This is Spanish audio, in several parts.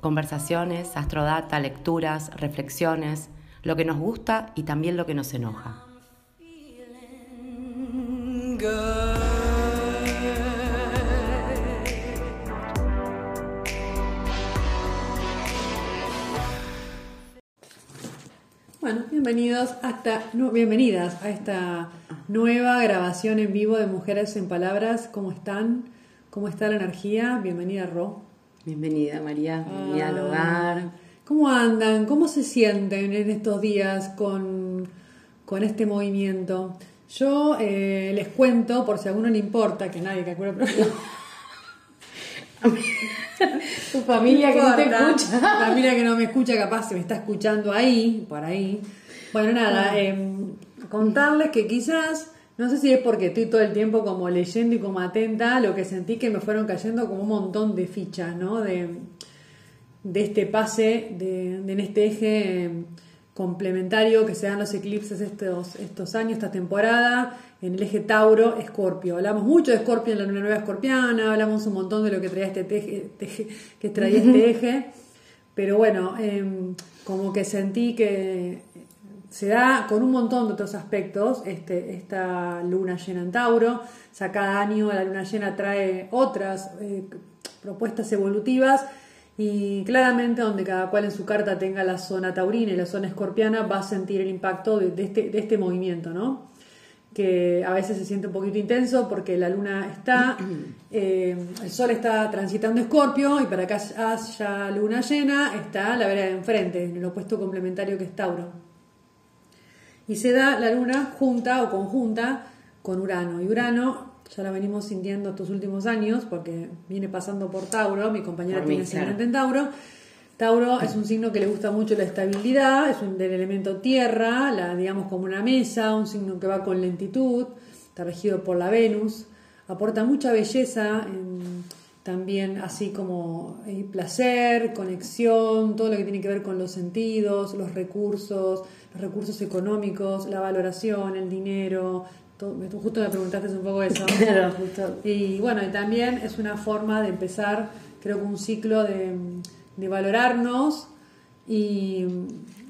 Conversaciones, astrodata, lecturas, reflexiones, lo que nos gusta y también lo que nos enoja. Bueno, bienvenidos hasta, no, bienvenidas a esta nueva grabación en vivo de Mujeres en Palabras. ¿Cómo están? ¿Cómo está la energía? Bienvenida, Ro. Bienvenida, María. Bienvenida al Ah, hogar. ¿Cómo andan? ¿Cómo se sienten en estos días con, con este movimiento? Yo eh, les cuento, por si a alguno le importa, que nadie calcula, pero Tu familia que no te escucha. La familia que no me escucha, capaz se me está escuchando ahí, por ahí. Bueno, nada, eh, contarles que quizás, no sé si es porque estoy todo el tiempo como leyendo y como atenta, lo que sentí que me fueron cayendo como un montón de fichas, ¿no? De, de este pase, de, de en este eje eh, complementario que se dan los eclipses estos, estos años, esta temporada, en el eje Tauro-Escorpio. Hablamos mucho de Escorpio en la luna nueva escorpiana, hablamos un montón de lo que traía este teje, teje- que traía este eje, pero bueno, em, como que sentí que se da con un montón de otros aspectos este, esta luna llena en Tauro. O sea, cada año la luna llena trae otras eh, propuestas evolutivas y claramente donde cada cual en su carta tenga la zona taurina y la zona escorpiana va a sentir el impacto de, de este, de este movimiento, ¿no? que a veces se siente un poquito intenso porque la luna está, eh, el sol está transitando Escorpio y para que haya luna llena está la vereda de enfrente, en el opuesto complementario que es Tauro. Y se da la luna junta o conjunta con Urano. Y Urano ya la venimos sintiendo estos últimos años porque viene pasando por Tauro, mi compañera tiene ascendente en Tauro. Tauro es un signo que le gusta mucho la estabilidad, es un del elemento tierra, la digamos como una mesa, un signo que va con lentitud, está regido por la Venus, aporta mucha belleza, en- también así como eh, placer, conexión, todo lo que tiene que ver con los sentidos, los recursos, los recursos económicos, la valoración, el dinero. todo- justo me preguntaste un poco eso. Claro, justo. Y bueno, y también es una forma de empezar, creo que un ciclo de, de valorarnos y,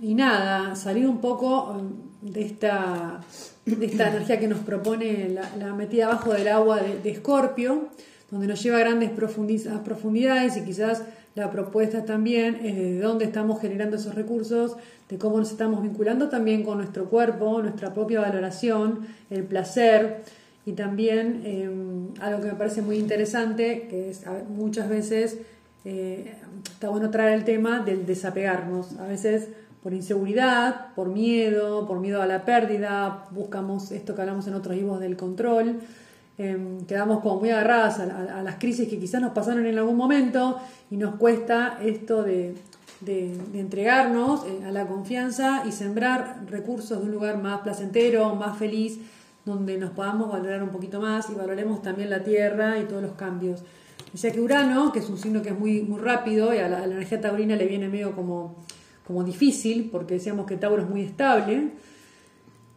y nada, salir un poco um, de esta, de esta energía que nos propone la, la metida abajo del agua de, de Escorpio, donde nos lleva a grandes profundidades y quizás la propuesta también es de dónde estamos generando esos recursos, de cómo nos estamos vinculando también con nuestro cuerpo, nuestra propia valoración, el placer y también eh, algo que me parece muy interesante, que es muchas veces eh, está bueno traer el tema del desapegarnos, a veces por inseguridad, por miedo, por miedo a la pérdida, buscamos esto que hablamos en otros vivos del control, eh, quedamos como muy agarradas a, a- a las crisis que quizás nos pasaron en algún momento y nos cuesta esto de, entregarnos eh, a la confianza y sembrar recursos de un lugar más placentero, más feliz, donde nos podamos valorar un poquito más y valoremos también la tierra y todos los cambios. Decía que Urano, que es un signo que es muy, muy rápido y a la, a la energía taurina le viene medio como, como difícil, porque decíamos que Tauro es muy estable,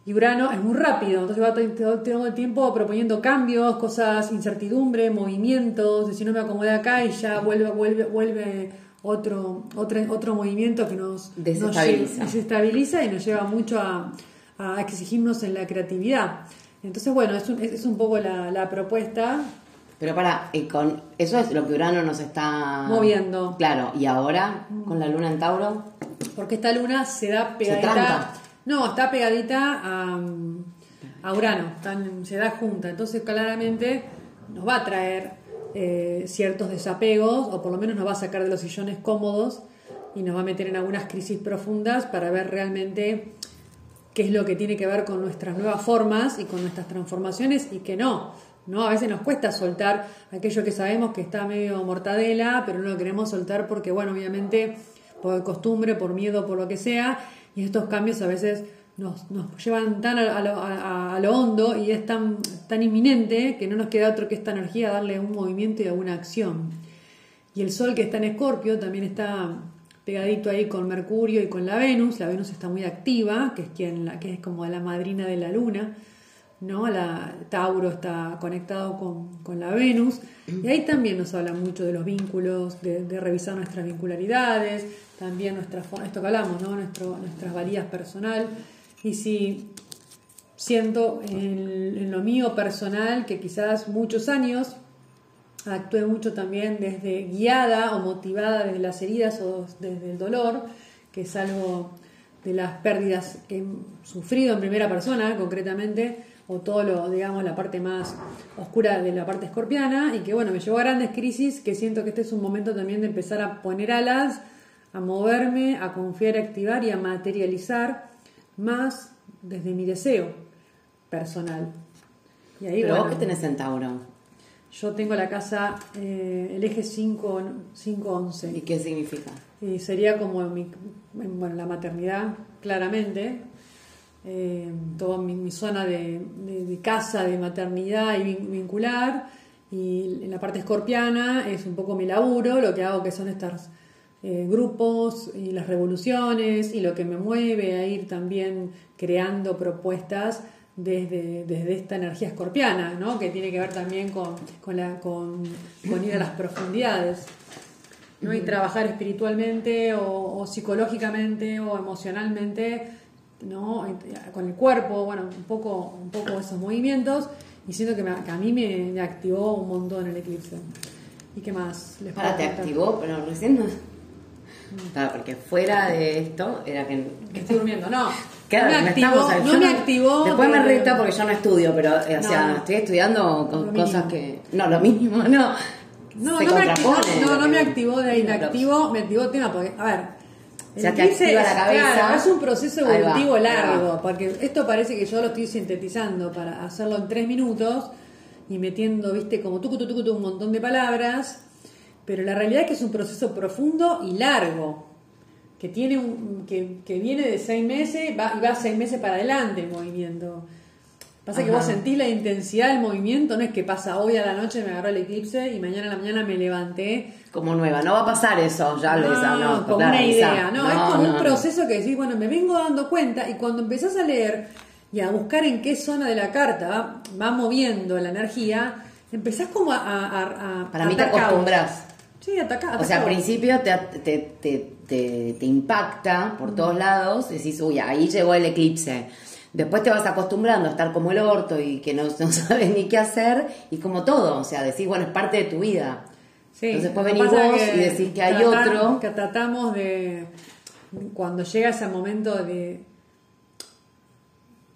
y Urano es muy rápido, entonces va todo, el tiempo proponiendo cambios, cosas, incertidumbre, movimientos, de si no me acomodé acá y ya vuelve, vuelve, vuelve otro, otro, otro movimiento que nos nos Desestabiliza. lleva- desestabiliza y nos lleva mucho a, a exigirnos en la creatividad. Entonces, bueno, es un, es, un poco la, la propuesta. Pero para, y con eso es lo que Urano nos está Moviendo. Claro, y ahora con la luna en Tauro, Porque esta luna se da pegadita. No, está pegadita a, a Urano, se da junta. Entonces, claramente nos va a traer eh, ciertos desapegos, o por lo menos nos va a sacar de los sillones cómodos y nos va a meter en algunas crisis profundas para ver realmente qué es lo que tiene que ver con nuestras nuevas formas y con nuestras transformaciones y que no. ¿no? A veces nos cuesta soltar aquello que sabemos que está medio mortadela, pero no lo queremos soltar porque, bueno, obviamente por costumbre, por miedo, por lo que sea, y estos cambios a veces nos, nos llevan tan a, lo, a, lo, hondo y es tan, tan inminente que no nos queda otro que esta energía darle un movimiento y alguna acción. Y el Sol que está en Escorpio también está pegadito ahí con Mercurio y con la Venus. La Venus está muy activa, que es, quien, la, que es como la madrina de la Luna. ¿No? La, Tauro está conectado con, con, la Venus. Y ahí también nos habla mucho de los vínculos, de, revisar nuestras vincularidades, también nuestra, esto que hablamos, ¿no? Nuestro, nuestras varías personal. Y si siento en, lo mío personal que quizás muchos años actué mucho también desde guiada o motivada desde las heridas o desde el dolor, que es algo de las pérdidas que he sufrido en primera persona concretamente, o todo lo, digamos, la parte más oscura de la parte escorpiana, y que bueno, me llevó a grandes crisis, que siento que este es un momento también de empezar a poner alas, a moverme, a confiar, a activar y a materializar más desde mi deseo personal. Y ahí, ¿Pero vos qué tenés en Tauro? Yo tengo la casa, eh, el eje 511. ¿Y qué significa? Y sería como mi, bueno, la maternidad, claramente. Eh, toda mi, zona de, casa, de maternidad y vincular. Y en la parte escorpiana es un poco mi laburo, lo que hago que son estas eh, grupos y las revoluciones y lo que me mueve a ir también creando propuestas desde, desde esta energía escorpiana, ¿no? que tiene que ver también con, con, la, con, ir a las profundidades. ¿no? Y trabajar espiritualmente o, psicológicamente o emocionalmente ¿no? con el cuerpo, bueno, un poco, un poco esos movimientos y siento que, a mí me, activó un montón el eclipse. ¿Y qué más? Les Para, te activó, pero recién no, Claro, porque fuera de esto era que... estoy durmiendo, no. no me, activó, no me activó. Después me reta porque yo no estudio, pero o sea, estoy estudiando cosas que... No, lo mismo, no. No, no me, activó, no, no me activó de inactivo, me activó tema porque, a ver, se te activa la cabeza. es un proceso evolutivo largo, porque esto parece que yo lo estoy sintetizando para hacerlo en tres minutos y metiendo, viste, como tú, tú, tú, un montón de palabras pero la realidad es que es un proceso profundo y largo, que, tiene un, que, que viene de seis meses va, y va seis meses para adelante el movimiento. Pasa que vos sentís la intensidad del movimiento, no es que pasa hoy a la noche me agarró el eclipse y mañana a la mañana me levanté. Como nueva, no va a pasar eso, ya lo no, no, como una idea, no, es como un proceso que decís, bueno, me vengo dando cuenta y cuando empezás a leer y a buscar en qué zona de la carta va, moviendo la energía, empezás como a... a, Para mí te acostumbras. Sí, ataca, O sea, al principio te, te, te, te, impacta por mm. todos lados, decís, uy, ahí llegó el eclipse. Después te vas acostumbrando a estar como el orto y que no, no sabes ni qué hacer, y como todo, o sea, decís, bueno, es parte de tu vida. Sí, Entonces después venís vos y decís que hay otro. Que tratamos de, cuando llega ese momento de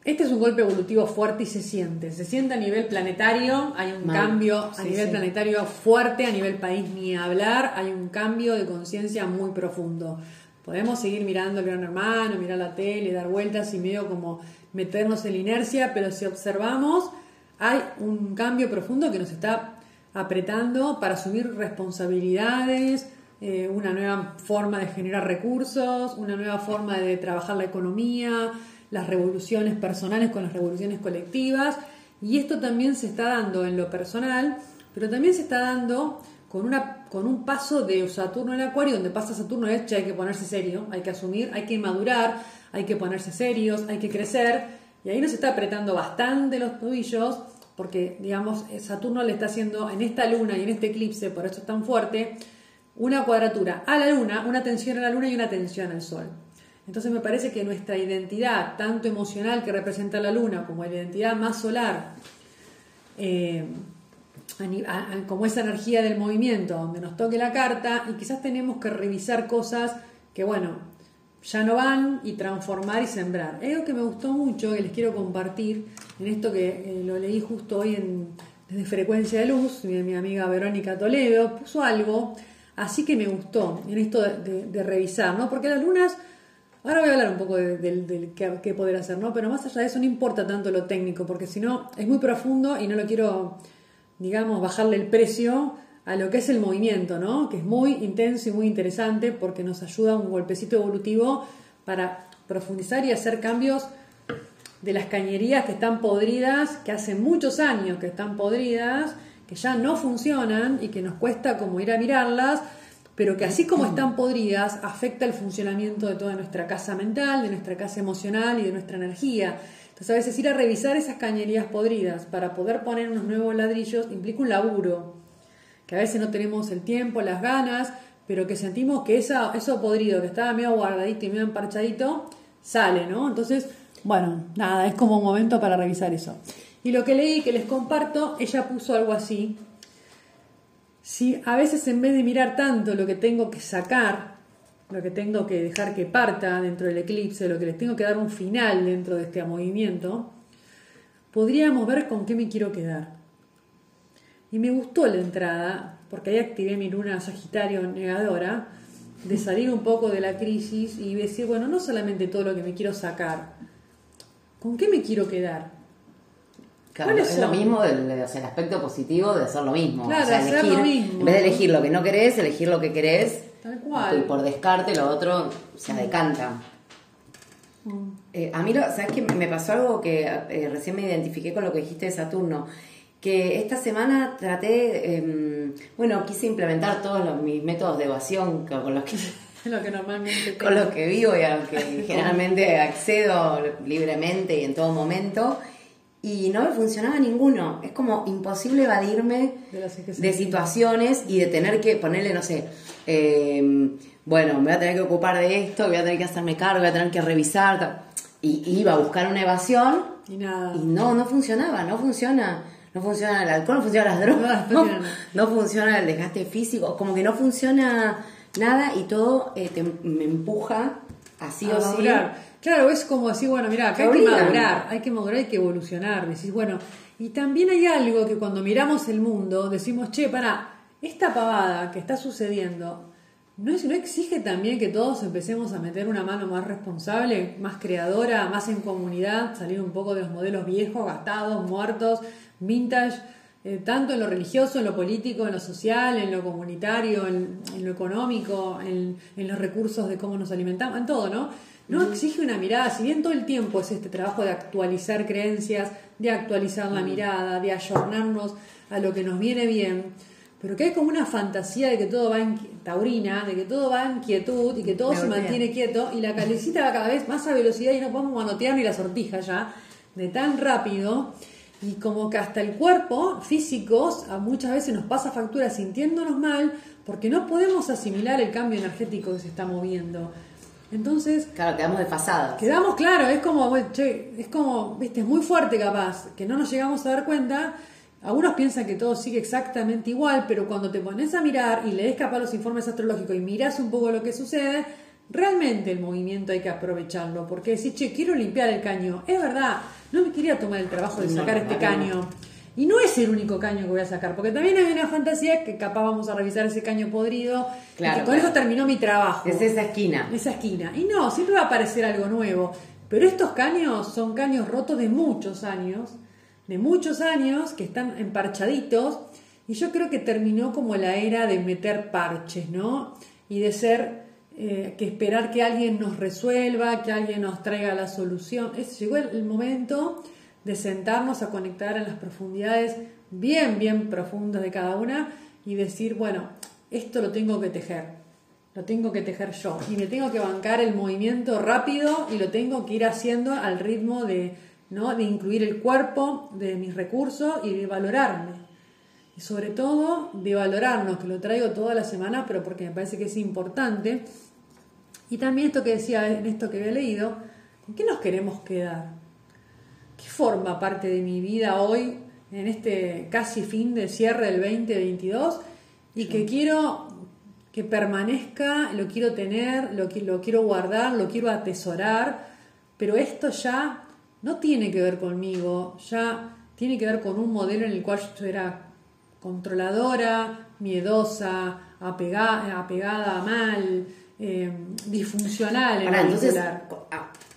este es un golpe evolutivo fuerte y se siente. Se siente a nivel planetario, hay un cambio a nivel planetario fuerte, a nivel país ni hablar, hay un cambio de conciencia muy profundo. Podemos seguir mirando el gran hermano, mirar la tele, dar vueltas y medio como meternos en la inercia, pero si observamos, hay un cambio profundo que nos está apretando para asumir responsabilidades, eh, una nueva forma de generar recursos, una nueva forma de trabajar la economía, las revoluciones personales con las revoluciones colectivas. Y esto también se está dando en lo personal, pero también se está dando con, una, con un paso de Saturno en Acuario, donde pasa Saturno de hecho hay que ponerse serio, hay que asumir, hay que madurar, hay que ponerse serios, hay que crecer. Y ahí nos está apretando bastante los tobillos, porque, digamos, Saturno le está haciendo en esta luna y en este eclipse, por eso es tan fuerte, una cuadratura a la luna, una tensión a la luna y una tensión al sol. Entonces me parece que nuestra identidad, tanto emocional que representa la luna, como la identidad más solar, eh, como esa energía del movimiento, donde nos toque la carta, y quizás tenemos que revisar cosas que, bueno, ya no van y transformar y sembrar. algo que me gustó mucho, que les quiero compartir, en esto que eh, lo leí justo hoy en, desde Frecuencia de Luz, mi, amiga Verónica Toledo puso algo, así que me gustó en esto de, de revisar, ¿no? Porque las lunas Ahora voy a hablar un poco de, qué, poder hacer, ¿no? Pero más allá de eso no importa tanto lo técnico, porque si no es muy profundo y no lo quiero, digamos, bajarle el precio a lo que es el movimiento, ¿no? Que es muy intenso y muy interesante porque nos ayuda un golpecito evolutivo para profundizar y hacer cambios de las cañerías que están podridas, que hace muchos años que están podridas, que ya no funcionan y que nos cuesta como ir a mirarlas, pero que así como están podridas, afecta el funcionamiento de toda nuestra casa mental, de nuestra casa emocional y de nuestra energía. Entonces a veces ir a revisar esas cañerías podridas para poder poner unos nuevos ladrillos implica un laburo, que a veces no tenemos el tiempo, las ganas, pero que sentimos que esa, eso podrido, que estaba medio guardadito y medio emparchadito, sale, ¿no? Entonces, bueno, nada, es como un momento para revisar eso. Y lo que leí, que les comparto, ella puso algo así. Si a veces en vez de mirar tanto lo que tengo que sacar, lo que tengo que dejar que parta dentro del eclipse, lo que les tengo que dar un final dentro de este movimiento, podríamos ver con qué me quiero quedar. Y me gustó la entrada, porque ahí activé mi luna Sagitario negadora, de salir un poco de la crisis y decir, bueno, no solamente todo lo que me quiero sacar, ¿con qué me quiero quedar? Claro, es lo mismo del, el aspecto positivo de hacer lo mismo. Claro, o sea, hacer elegir, lo mismo. En vez de elegir lo que no querés, elegir lo que querés. Cual. Y por descarte lo otro se decanta. Mm. Eh, a mí, lo, ¿sabes qué? Me pasó algo que eh, recién me identifiqué con lo que dijiste de Saturno. Que esta semana traté, eh, bueno, quise implementar todos los, mis métodos de evasión con los que lo que normalmente con tengo. lo que vivo y a lo que generalmente accedo libremente y en todo momento. Y no me funcionaba ninguno. Es como imposible evadirme De situaciones y de tener que ponerle, no sé, eh, bueno, me voy a tener que ocupar de esto, voy a tener que hacerme cargo, voy a tener que revisar. Y y iba a buscar una evasión Y nada. y no, no funcionaba, no funciona. No funciona el alcohol, no funciona las drogas, No, funciona. no funciona el desgaste físico, como que no funciona nada y todo eh, te, me empuja así a o sí. Claro, es como decir, bueno, mira, acá hay que madurar, hay que madurar, hay que evolucionar. Decís, bueno, y también hay algo que cuando miramos el mundo decimos, che, para, esta pavada que está sucediendo, ¿no, es, ¿no exige también que todos empecemos a meter una mano más responsable, más creadora, más en comunidad, salir un poco de los modelos viejos, gastados, muertos, vintage? eh, tanto en lo religioso, en lo político, en lo social, en lo comunitario, en, en lo económico, en, en los recursos de cómo nos alimentamos, en todo, ¿no? No exige una mirada, si bien todo el tiempo es este trabajo de actualizar creencias, de actualizar la mirada, de ayornarnos a lo que nos viene bien, pero que hay como una fantasía de que todo va en taurina, de que todo va en quietud y que todo se mantiene quieto y la calecita va cada vez más a velocidad y no podemos manotear ni la sortija ya, de tan rápido. Y como que hasta el cuerpo físico a muchas veces nos pasa factura sintiéndonos mal porque no podemos asimilar el cambio energético que se está moviendo. Entonces, Claro, quedamos desfasadas. quedamos claro, es como, bueno, che, es como, viste, es muy fuerte capaz, que no nos llegamos a dar cuenta. Algunos piensan que todo sigue exactamente igual, pero cuando te pones a mirar y lees capaz los informes astrológicos y miras un poco lo que sucede, realmente el movimiento hay que aprovecharlo, porque decís, che, quiero limpiar el caño. Es verdad, no me quería tomar el trabajo de No, sacar este no. caño. Y no es el único caño que voy a sacar, porque también hay una fantasía que capaz vamos a revisar ese caño podrido. y Claro, que con claro. eso terminó mi trabajo Es esa esquina. esa esquina. Y no, siempre va a aparecer algo nuevo. Pero estos caños son caños rotos de muchos años, de muchos años que están emparchaditos. Y yo creo que terminó como la era de meter parches, ¿no? Y de ser, eh, que esperar que alguien nos resuelva, que alguien nos traiga la solución. Es, llegó el, el momento de sentarnos a conectar en las profundidades bien, bien profundas de cada una y decir, bueno, esto lo tengo que tejer. Lo tengo que tejer yo y me tengo que bancar el movimiento rápido y lo tengo que ir haciendo al ritmo de, ¿no? de incluir el cuerpo, de mis recursos y de valorarme. Y sobre todo de valorarnos, que lo traigo toda la semana, pero porque me parece que es importante. Y también esto que decía en esto que había leído, ¿con qué nos queremos quedar? ¿Qué forma parte de mi vida hoy, en este casi fin de cierre del 2022? Y que quiero que permanezca, lo quiero tener, lo, qui- lo quiero guardar, lo quiero atesorar, pero esto ya no tiene que ver conmigo, ya tiene que ver con un modelo en el cual yo era controladora, miedosa, apega- apegada mal, eh, disfuncional en Pará, entonces,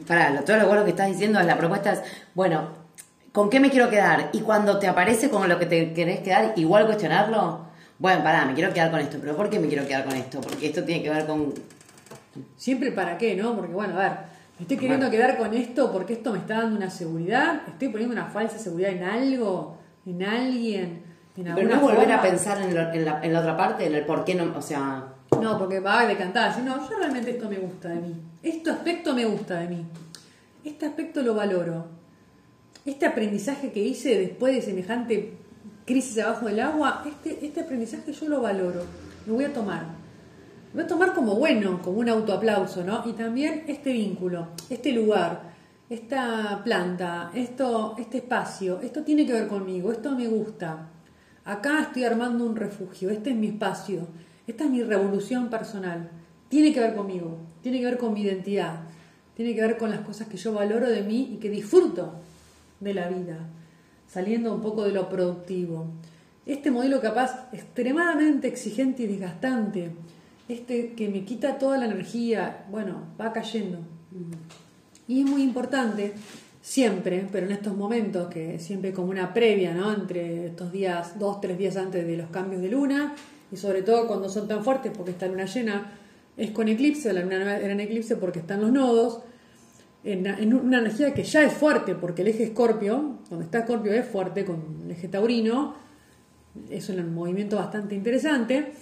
lo- todo lo bueno que estás diciendo es la propuesta es, bueno, ¿con qué me quiero quedar? Y cuando te aparece con lo que te querés quedar, igual cuestionarlo. bueno, pará, me quiero quedar con esto, pero ¿por qué me quiero quedar con esto? Porque esto tiene que ver con... Siempre para qué, ¿no? Porque bueno, a ver, me estoy queriendo quedar con esto porque esto me está dando una seguridad, estoy poniendo una falsa seguridad en algo, en alguien, en Pero no volver a pensar en, lo- en la, en la otra parte, en el por qué no, o sea... No, porque va a decantar, si no, yo realmente esto me gusta de mí, este aspecto me gusta de mí, este aspecto lo valoro, este aprendizaje que hice después de semejante crisis abajo del agua, este, este aprendizaje yo lo valoro, lo voy a tomar. Lo voy a tomar como bueno, como un autoaplauso, ¿no? Y también este vínculo, este lugar, esta planta, esto, este espacio, esto tiene que ver conmigo, esto me gusta. Acá estoy armando un refugio, este es mi espacio, esta es mi revolución personal. Tiene que ver conmigo, tiene que ver con mi identidad, tiene que ver con las cosas que yo valoro de mí y que disfruto de la vida, saliendo un poco de lo productivo. Este modelo capaz extremadamente exigente y desgastante, este que me quita toda la energía, bueno, va cayendo. Y es muy importante, siempre, pero en estos momentos, que siempre como una previa, ¿no? Entre estos días, dos, tres días antes de los cambios de luna, y sobre todo cuando son tan fuertes, porque esta luna llena es con eclipse, la luna nueva era en eclipse porque están los nodos, en, en una energía que ya es fuerte, porque el eje escorpio, cuando está escorpio es fuerte, con el eje taurino, es un movimiento bastante interesante.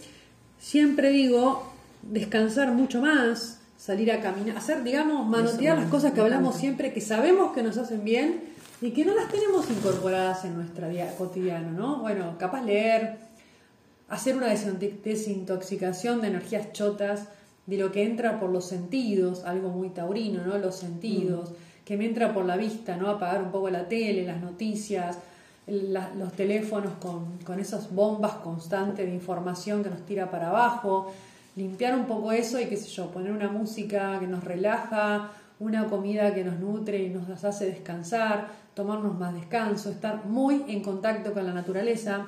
Siempre digo, descansar mucho más, salir a caminar, hacer, digamos, manotear las cosas que hablamos siempre, que sabemos que nos hacen bien y que no las tenemos incorporadas en nuestra día cotidiano, ¿no? Bueno, capaz leer, hacer una desintoxicación de energías chotas, de lo que entra por los sentidos, algo muy taurino, ¿no? Los sentidos, que me entra por la vista, ¿no? Apagar un poco la tele, las noticias, la- los teléfonos con, con esas bombas constantes de información que nos tira para abajo, limpiar un poco eso y qué sé yo, poner una música que nos relaja, una comida que nos nutre y nos hace descansar, tomarnos más descanso, estar muy en contacto con la naturaleza.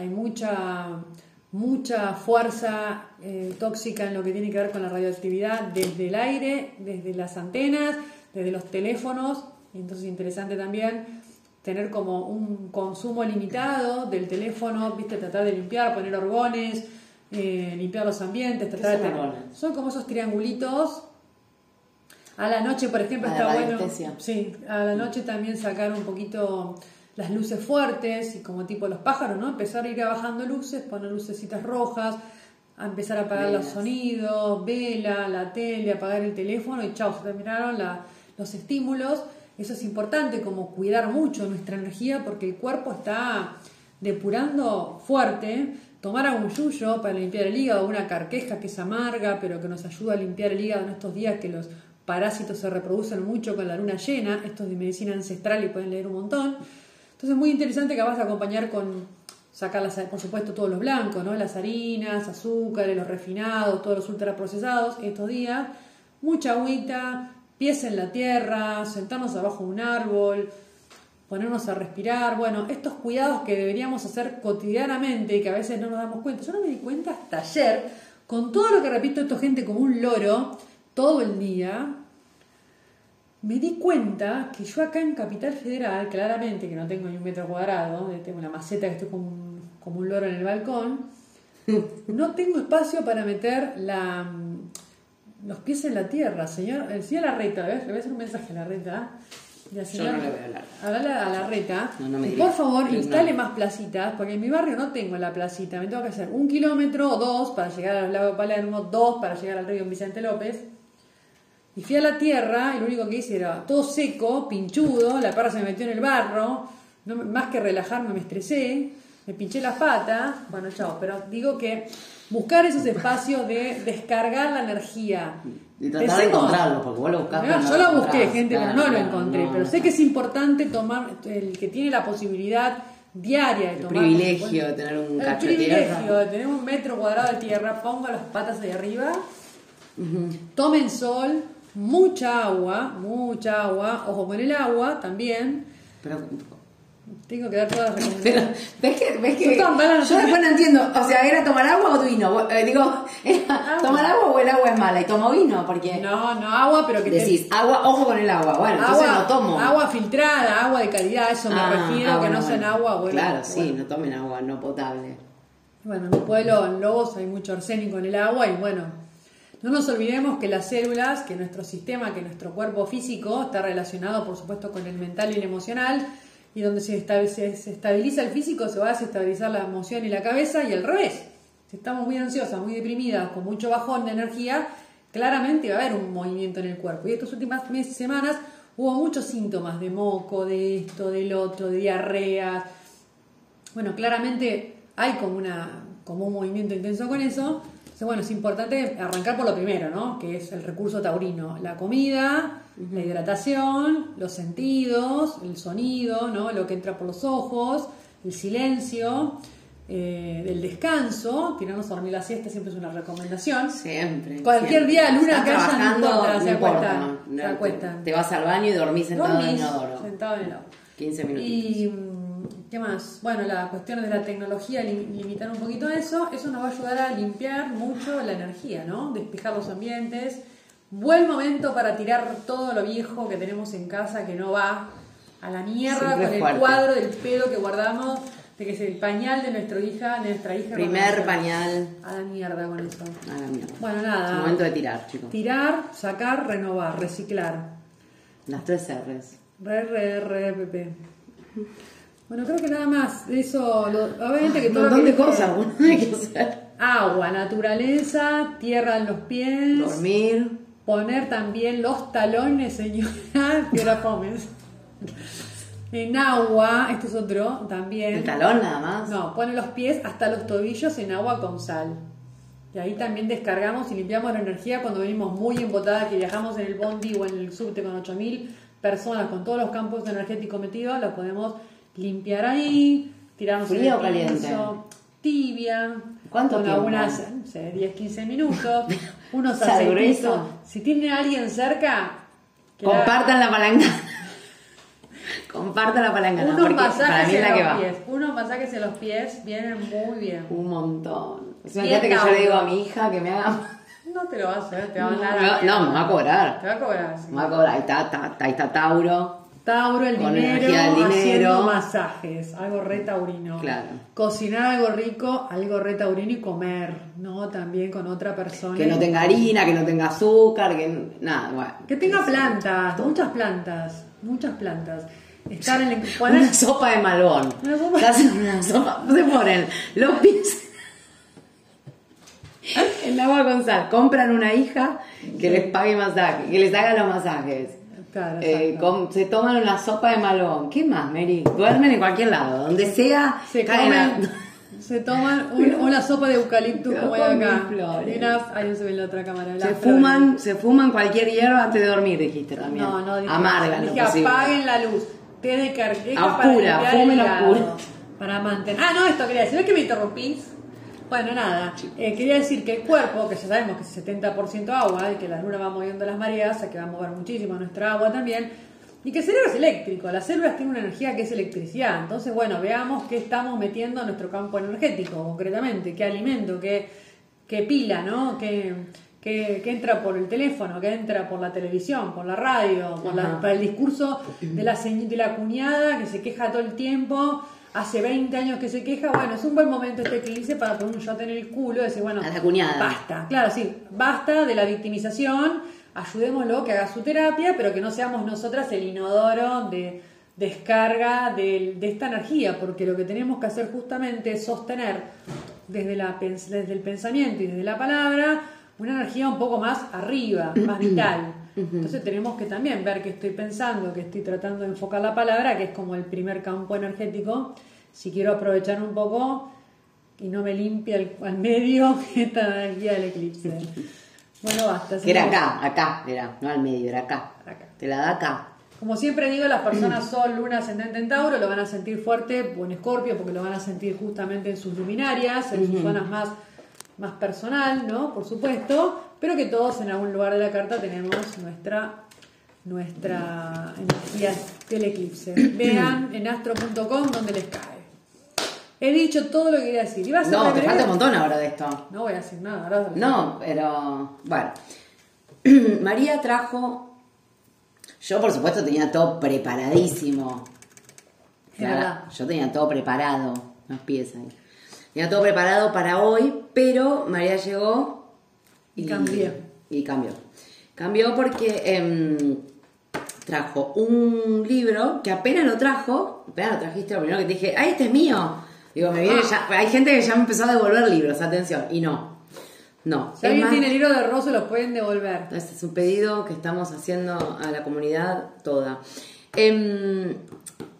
Hay mucha, mucha fuerza eh, tóxica en lo que tiene que ver con la radioactividad desde el aire, desde las antenas, desde los teléfonos. Entonces interesante también tener como un consumo limitado del teléfono, viste, tratar de limpiar, poner orgones, eh, limpiar los ambientes, tratar de son orgones? Son como esos triangulitos. A la noche, por ejemplo, Ah, de está bueno. Sí, a la noche también sacar un poquito las luces fuertes y como tipo los pájaros, ¿no? Empezar a ir bajando luces, poner lucecitas rojas, a empezar a apagar los sonidos, vela, la tele, apagar el teléfono y chao, se terminaron la- los estímulos. Eso es importante, como cuidar mucho nuestra energía porque el cuerpo está depurando fuerte. Tomar algún yuyo para limpiar el hígado, una carqueja que es amarga, pero que nos ayuda a limpiar el hígado en estos días que los parásitos se reproducen mucho con la luna llena. Estos de medicina ancestral y pueden leer un montón. Entonces, muy interesante que vas a acompañar con sacar, las, por supuesto, todos los blancos, ¿no? Las harinas, azúcares, los refinados, todos los ultraprocesados estos días. Mucha agüita, pies en la tierra, sentarnos abajo de un árbol, ponernos a respirar. Bueno, estos cuidados que deberíamos hacer cotidianamente y que a veces no nos damos cuenta. Yo no me di cuenta hasta ayer, con todo lo que repito esto gente como un loro todo el día, me di cuenta que yo acá en Capital Federal, claramente que no tengo ni un metro cuadrado, eh, tengo una maceta que estoy como un, como un loro en el balcón, no tengo espacio para meter la, los pies en la tierra. Señor, el señor Larreta, le voy a- le voy a hacer un mensaje a Larreta. Y al Yo no le voy a hablar. Hablale a Larreta. No, no me por favor, instale más placitas, porque en mi barrio no tengo la placita. Me tengo que hacer un kilómetro o dos para llegar al lago Palermo, dos para llegar al río Vicente López. Y fui a la tierra y lo único que hice era todo seco, pinchudo, la perra se me metió en el barro, no más que relajarme me estresé, me pinché las patas, bueno, chao, pero digo que buscar esos espacios de descargar la energía. Y tratar de encontrarlo, porque vos lo buscaste. no, yo lo la busqué, gente, Claro, pero no lo encontré. no, pero sé que es importante tomar, el que tiene la posibilidad diaria de El tomar. privilegio de tener un el cacho de privilegio tierra. de tener un metro cuadrado de tierra, ponga las patas de arriba, tomen sol, mucha agua, mucha agua, ojo con el agua también. Pero, Tengo que dar todas las pero, recomendaciones. ¿ves que, ves que yo después no entiendo? O sea, ¿era tomar agua o vino? Eh, digo, ¿era tomar agua o el agua es mala? Y tomo vino, porque No, no, agua, pero que te- decís, agua, ojo con el agua. Bueno, entonces agua, no tomo. agua filtrada, agua de calidad, eso me Ah, refiero, ah, que bueno, no sean bueno. agua. bueno, Claro, sí, bueno. no tomen agua no potable. Bueno, en mi pueblo, en Lobos, hay mucho arsénico en el agua y bueno, no nos olvidemos que las células, que nuestro sistema, que nuestro cuerpo físico está relacionado, por supuesto, con el mental y el emocional, y donde se estabiliza el físico, se va a desestabilizar la emoción y la cabeza, y al revés. Si estamos muy ansiosas, muy deprimidas, con mucho bajón de energía, claramente va a haber un movimiento en el cuerpo. Y estas últimas meses, semanas hubo muchos síntomas de moco, de esto, del otro, de diarrea. Bueno, claramente hay como, una, como un movimiento intenso con eso bueno, es importante arrancar por lo primero, ¿no? Que es el recurso taurino. La comida, la hidratación, los sentidos, el sonido, ¿no? Lo que entra por los ojos, el silencio, eh, el descanso. Tirarnos a dormir la siesta siempre es una recomendación. Siempre. Cualquier día, luna que haya, no importa, se acuestan. se acuestan. Te, vas al baño y dormís sentado en el inodoro. Sentado en el 15 minutos. Y ¿Qué más? Bueno, las cuestiones de la tecnología, limitar un poquito eso, eso nos va a ayudar a limpiar mucho la energía, ¿no? Despejar los ambientes. Buen momento para tirar todo lo viejo que tenemos en casa que no va a la mierda con el cuadro del pedo que guardamos, de que es el pañal de nuestra hija, nuestra hija. Primer pañal. A la mierda con eso. A la mierda. Bueno, nada. Es momento de tirar, chicos. Tirar, sacar, renovar, reciclar. Las tres R's. R, R, R, P, P. Bueno, creo que nada más. Eso, obviamente que todo. Un montón de cosas hay que hacer. Agua, naturaleza, tierra en los pies. Dormir. Poner también los talones, señora. que era comes. En agua, esto es otro también. ¿El talón nada más? No, pone los pies hasta los tobillos en agua con sal. Y ahí también descargamos y limpiamos la energía cuando venimos muy embotadas, que viajamos en el bondi o en el subte con 8000 personas, con todos los campos energéticos metidos, lo podemos limpiar ahí, tirarnos ¿Frío o caliente? tibia. ¿Cuánto con tiempo? algunas, no sé, 10, 15 minutos. unos aceititos. Si tiene alguien cerca, compartan la palanca. Compartan la palanca. Unos masajes en los pies. Unos masajes en los pies vienen muy bien. Un montón. Fíjate que yo le digo a mi hija que me haga. No te lo vas a hacer, te va a dar. No, no, me va a cobrar. Te va a cobrar. Me va a cobrar. Ahí está, ahí está Tauro. Tauro, el dinero, haciendo masajes, algo re taurino. Claro. Cocinar algo rico, algo re taurino y comer, ¿no? También con otra persona. Que no tenga harina, que no tenga azúcar, que nada, bueno. Que tenga plantas, muchas plantas, muchas plantas. Estar en el, Una sopa de malbón. Una sopa. Una sopa, se ponen los pies en agua con sal. Compran una hija que les pague masaje, que les haga los masajes eh, se toman una sopa de malón. ¿Qué más, Mary? Duermen en cualquier lado, donde sea. Se comen, Se toman una sopa de eucalipto como hay acá. ahí no se ve la otra cámara. Se fuman, se fuman cualquier hierba antes de dormir, dijiste también. No, no, dije, Amargan. Dije, apaguen la luz. Té de carqueja oscura, para fumen oscura. Para mantener. Ah, no, esto quería decir. ¿Ves que me interrumpís? Bueno, nada, eh, quería decir que el cuerpo, que ya sabemos que es 70% agua y que la luna va moviendo las mareas, que va a mover muchísimo nuestra agua también, y que el cerebro es eléctrico, las células tienen una energía que es electricidad. Entonces, bueno, veamos qué estamos metiendo a nuestro campo energético concretamente, qué alimento, qué, qué pila, ¿no? Qué, que, entra por el teléfono, que entra por la televisión, por la radio, por, la, el discurso de la, de la cuñada que se queja todo el tiempo hace 20 años que se queja, bueno, es un buen momento este eclipse para poner un shot en el culo y decir, bueno, a la cuñada. basta, claro, sí, basta de la victimización, ayudémoslo que haga su terapia, pero que no seamos nosotras el inodoro de descarga de, esta energía, porque lo que tenemos que hacer justamente es sostener desde, la, desde el pensamiento y desde la palabra una energía un poco más arriba, más vital. Entonces tenemos que también ver que estoy pensando, que estoy tratando de enfocar la palabra, que es como el primer campo energético, si quiero aprovechar un poco y no me limpia al medio esta energía del eclipse. Bueno, basta. era acá, acá, era, no al medio, era acá. Te la da acá. Como siempre digo, las personas Sol, Luna, Ascendente en Tauro lo van a sentir fuerte o en Escorpio porque lo van a sentir justamente en sus luminarias, en sus zonas más más personal, ¿no? Por supuesto, pero que todos en algún lugar de la carta tenemos nuestra nuestra energía del eclipse. Vean en astro.com donde les cae. He dicho todo lo que quería decir. no, te falta un montón ahora de esto. No voy a decir nada. Ahora no, pero bueno. María trajo. Yo, por supuesto, tenía todo preparadísimo. yo tenía todo preparado, los pies ahí. Tenía todo preparado para hoy, pero María llegó Y cambié. Y cambió. Cambió porque em, trajo un libro que apenas lo trajo, apenas lo trajiste, lo primero que te dije, ¡ay, este es mío! Digo, me viene ya, hay gente que ya me empezó a devolver libros, atención, y no. No. Si alguien tiene libro de Rosso, los pueden devolver. este es un pedido que estamos haciendo a la comunidad toda. Em,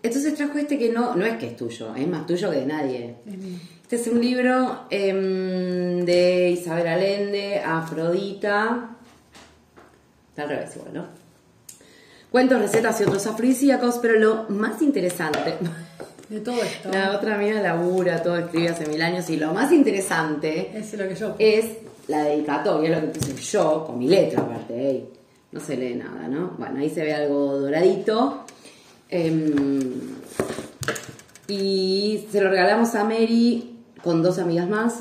entonces trajo este que no, no es que es tuyo, es más tuyo que de nadie. Es mío. Este es un libro em, de Isabel Allende, Afrodita. Está al revés igual, ¿no? Cuentos, recetas y otros afrodisíacos, pero lo más interesante. De todo esto. La otra amiga labura, todo escribe hace mil años, y lo más interesante Es lo que yo. es la dedicatoria, lo que puse yo, con mi letra aparte, no se lee nada, ¿no? Bueno, ahí se ve algo doradito. Em, y se lo regalamos a Mary con dos amigas más.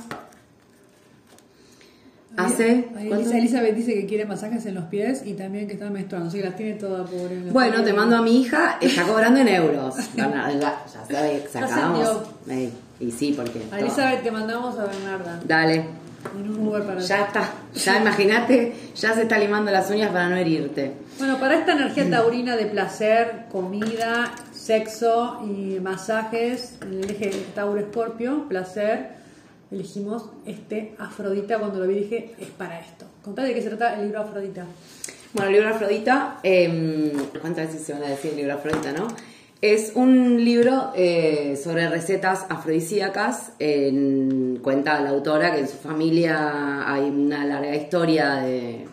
Hace. Elizabeth dice que quiere masajes en los pies y también que está menstruando. Sí, las tiene todas pobre. Bueno, te mando a mi hija, está cobrando en euros. Bernarda, ya sabe, Ya sacamos. Y sí, porque. A Elizabeth te mandamos a Bernarda. Dale, En un Uber para ya está. Ya imagínate, ya se está limando las uñas para no herirte. Bueno, para esta energía taurina de placer, comida, sexo y masajes, en el eje Tauro-Escorpio, placer, elegimos este Afrodita. Cuando lo vi dije, es para esto. Contale de qué se trata el libro Afrodita. Bueno, el libro Afrodita, eh, ¿cuántas veces se van a decir el libro Afrodita, no? Es un libro eh, sobre recetas afrodisíacas. En- cuenta la autora que en su familia hay una larga historia de,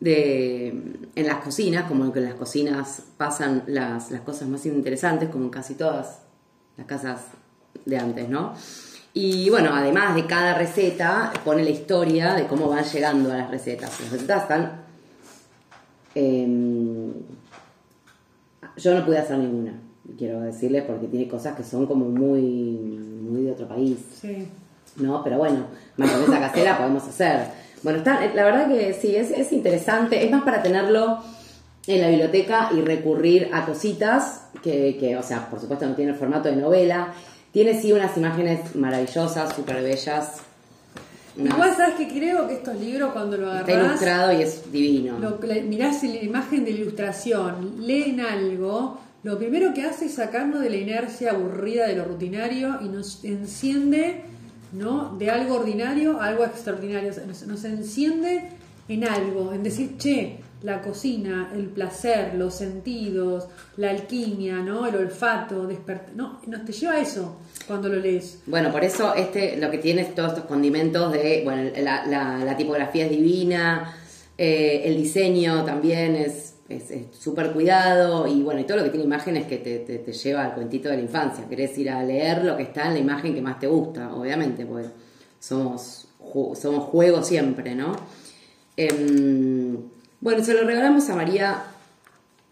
de en las cocinas, como que en las cocinas pasan las, las cosas más interesantes, como en casi todas las casas de antes, ¿no? Y bueno, además de cada receta, pone la historia de cómo van llegando a las recetas. Las recetas están Em, yo no pude hacer ninguna, quiero decirles, porque tiene cosas que son como muy, muy de otro país, Sí. ¿no? Pero bueno, mayonesa casera podemos hacer. Bueno, está, la verdad que sí, es, es interesante, es más para tenerlo en la biblioteca y recurrir a cositas que, que, o sea, por supuesto no tiene el formato de novela, tiene sí unas imágenes maravillosas, súper bellas. unas- Igual sabes que creo que estos libros cuando lo está agarrás, ilustrado y es divino. lo, la- mirás la imagen de ilustración, leen algo, lo primero que hace es sacarnos de la inercia aburrida de lo rutinario y nos enciende ¿no? de algo ordinario a algo extraordinario. Nos, nos enciende en algo, en decir, che, la cocina, el placer, los sentidos, la alquimia, ¿no? el olfato, despertar. No, nos te lleva a eso cuando lo lees. Bueno, por eso este lo que tiene es todos estos condimentos de, bueno, la tipografía es divina, eh, el diseño también es es súper cuidado y bueno, y todo lo que tiene imágenes que te, te- te lleva al cuentito de la infancia. Querés ir a leer lo que está en la imagen que más te gusta, obviamente, porque somos, ju- somos juego siempre, ¿no? Em, bueno, se lo regalamos a María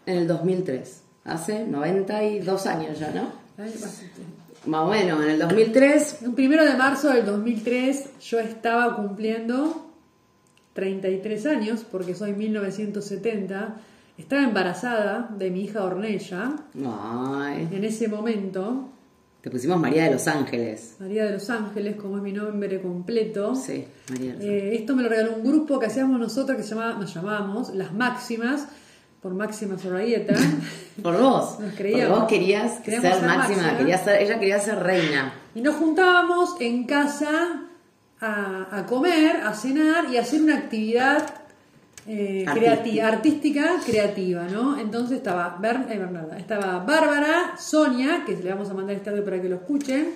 en el 2003, hace 92 años ya, ¿no? Ay, bastante. Más o menos, en el 2003 Un primero de marzo del 2003 yo estaba cumpliendo 33 años, porque soy 1970. Estaba embarazada de mi hija Ornella. Ay, En ese momento, te pusimos María de los Ángeles. María de los Ángeles, como es mi nombre completo. Sí, María de los Ángeles. Eh, esto me lo regaló un grupo que hacíamos nosotros que se llamaba, nos llamábamos Las Máximas, por Máxima Sorragueta. Por vos. Nos creíamos. Por vos querías ser ser máxima, máxima. querías ser, ella quería ser reina. Y nos juntábamos en casa a, a comer, a cenar y a hacer una actividad eh, Artística. creati- artística creativa, ¿no? Entonces estaba eh, Bernarda, estaba Bárbara, Sonia, que le vamos a mandar este audio para que lo escuchen.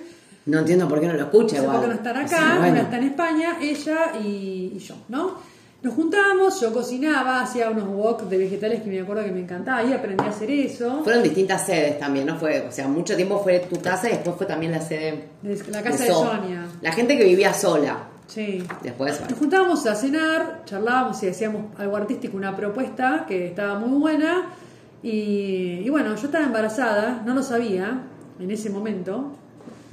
No entiendo por qué no lo escucha No sé por qué igual. no están O acá, sea, bueno. una está en España, ella y, y yo, ¿no? Nos juntábamos, yo cocinaba, hacía unos wok de vegetales que me acuerdo que me encantaba y aprendí a hacer eso. Fueron distintas sedes también, ¿no? Fue, o sea, mucho tiempo fue tu casa y después fue también la sede De la casa de, So- Sonia. La gente que vivía sola. Sí. Después, Nos juntábamos a cenar, charlábamos y hacíamos algo artístico, una propuesta que estaba muy buena. Y, y bueno, yo estaba embarazada, no lo sabía en ese momento,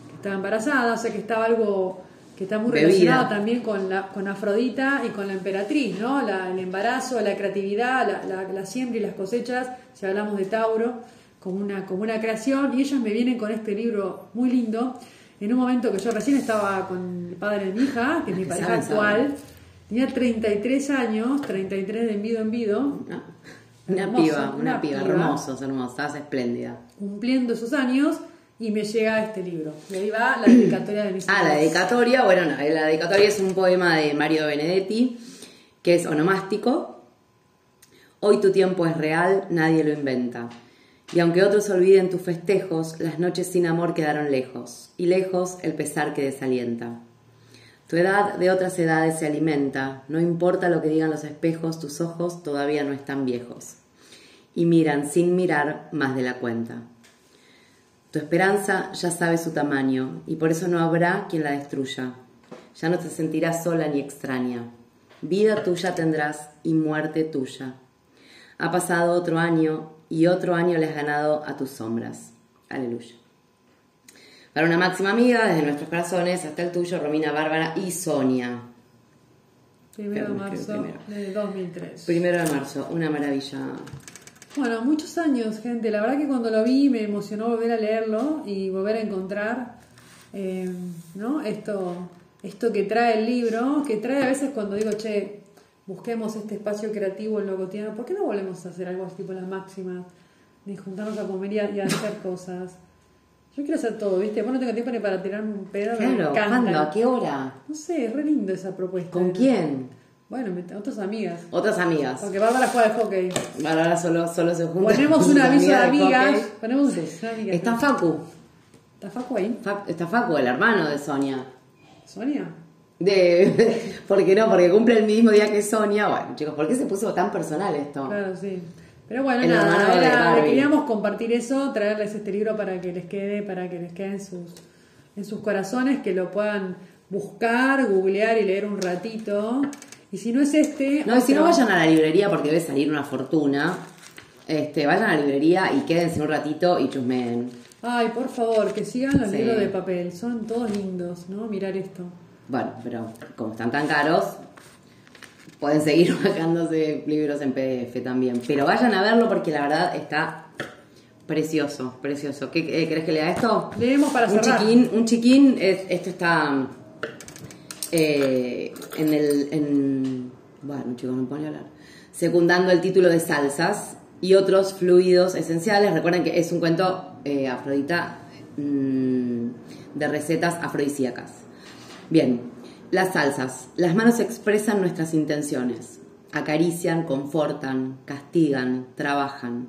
que estaba embarazada, o sea que estaba algo que está muy Bebida. relacionado también con, la, con Afrodita y con la emperatriz, ¿no? La- el embarazo, la creatividad, la, la, la siembra y las cosechas, si hablamos de Tauro, como una, como una creación. Y ellas me vienen con este libro muy lindo. En un momento que yo recién estaba con el padre de mi hija, que es mi pareja actual, tenía 33 años, 33 de envido en vido, Una, piba, una, una piba, piba. hermosos, hermosa, estás espléndida. cumpliendo esos años, y me llega este libro. Y ahí va la dedicatoria de mis Ah, la dedicatoria, bueno, no, la dedicatoria es un poema de Mario Benedetti, que es onomástico. Hoy tu tiempo es real, nadie lo inventa. Y aunque otros olviden tus festejos, las noches sin amor quedaron lejos, y lejos el pesar que desalienta. Tu edad de otras edades se alimenta, no importa lo que digan los espejos, tus ojos todavía no están viejos, y miran sin mirar más de la cuenta. Tu esperanza ya sabe su tamaño y por eso no habrá quien la destruya. Ya no te sentirás sola ni extraña. Vida tuya tendrás y muerte tuya. Ha pasado otro año y otro año le has ganado a tus sombras. Aleluya. Para una máxima amiga, desde nuestros corazones hasta el tuyo, Romina, Bárbara y Sonia. Primero de marzo de 2003. Primero de marzo, una maravilla. Bueno, muchos años, gente. La verdad que cuando lo vi me emocionó volver a leerlo y volver a encontrar eh, ¿no? esto, esto que trae el libro, que trae a veces cuando digo, che, busquemos este espacio creativo en lo cotidiano, ¿por qué no volvemos a hacer algo así tipo las máximas? De juntarnos a comer y a, hacer cosas. Yo quiero hacer todo, ¿viste? Vos no tengo tiempo ni para tirar un pedo. Claro. ¿cuándo? ¿A qué hora? No sé, es re lindo esa propuesta. ¿Con quién? Bueno, me- otras amigas. Otras amigas. Porque Bárbara juega al hockey. Ahora solo, solo se juntan. Ponemos un aviso de amigas. Ponemos un aviso de amigas. Está Facu. ¿Está Facu ahí? Fa- Está Facu, el hermano de Sonia. ¿Sonia? De, ¿Por qué no? Porque cumple el mismo día que Sonia. Bueno, chicos, ¿por qué se puso tan personal esto? Claro, sí. Pero bueno, El nada, era- queríamos compartir eso, traerles este libro para que les quede, para que les quede en sus, en sus corazones, que lo puedan buscar, googlear y leer un ratito. Y si no es este... No, y si no vayan a la librería porque debe salir una fortuna. Este, vayan a la librería y quédense un ratito y chusmeen. Ay, por favor, que sigan los Sí. libros de papel. Son todos lindos, ¿no? Mirar esto. Bueno, pero como están tan caros, pueden seguir bajándose libros en PDF también. Pero vayan a verlo porque la verdad está precioso, precioso. ¿Qué eh, querés que lea esto? Leemos para un cerrar. chiquín, un chiquín, es- esto está eh, en el, en, bueno chicos, no puedo hablar, secundando el título de salsas y otros fluidos esenciales. Recuerden que es un cuento eh, Afrodita mm, de recetas afrodisíacas. Bien, las salsas. Las manos expresan nuestras intenciones, acarician, confortan, castigan, trabajan.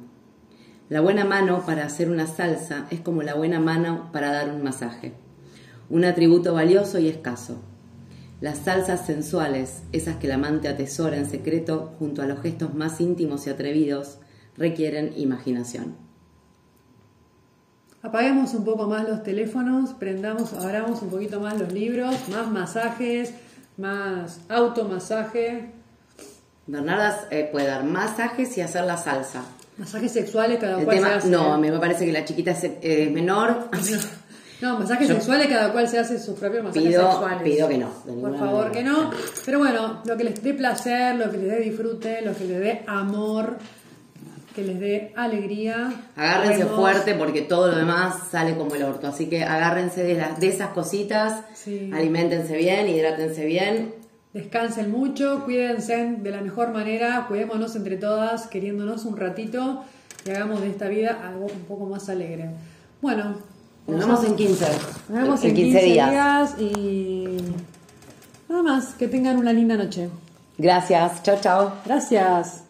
La buena mano para hacer una salsa es como la buena mano para dar un masaje, un atributo valioso y escaso. Las salsas sensuales, esas que el amante atesora en secreto junto a los gestos más íntimos y atrevidos, requieren imaginación. Apaguemos un poco más los teléfonos, prendamos, abramos un poquito más los libros, más masajes, más automasaje, Bernarda eh, puede dar masajes y hacer la salsa. masajes sexuales cada El cual tema, se hace. no, me parece que la chiquita es eh, menor. No, masajes Yo- sexuales cada cual se hace sus propios masajes Pido- sexuales. pido que no, Por favor manera. que no. Pero bueno, lo que les dé placer, lo que les dé disfrute, lo que les dé amor, que les dé alegría. Agárrense Vemos- fuerte porque todo lo demás sale como el orto. Así que agárrense de, las, de esas cositas, Sí. aliméntense bien, hidrátense bien. Descansen mucho, cuídense de la mejor manera, cuidémonos entre todas, queriéndonos un ratito y hagamos de esta vida algo un poco más alegre. Bueno, Nos vemos en 15. nos vemos en 15, días. y nada más, que tengan una linda noche. Gracias. Chao, chao. Gracias.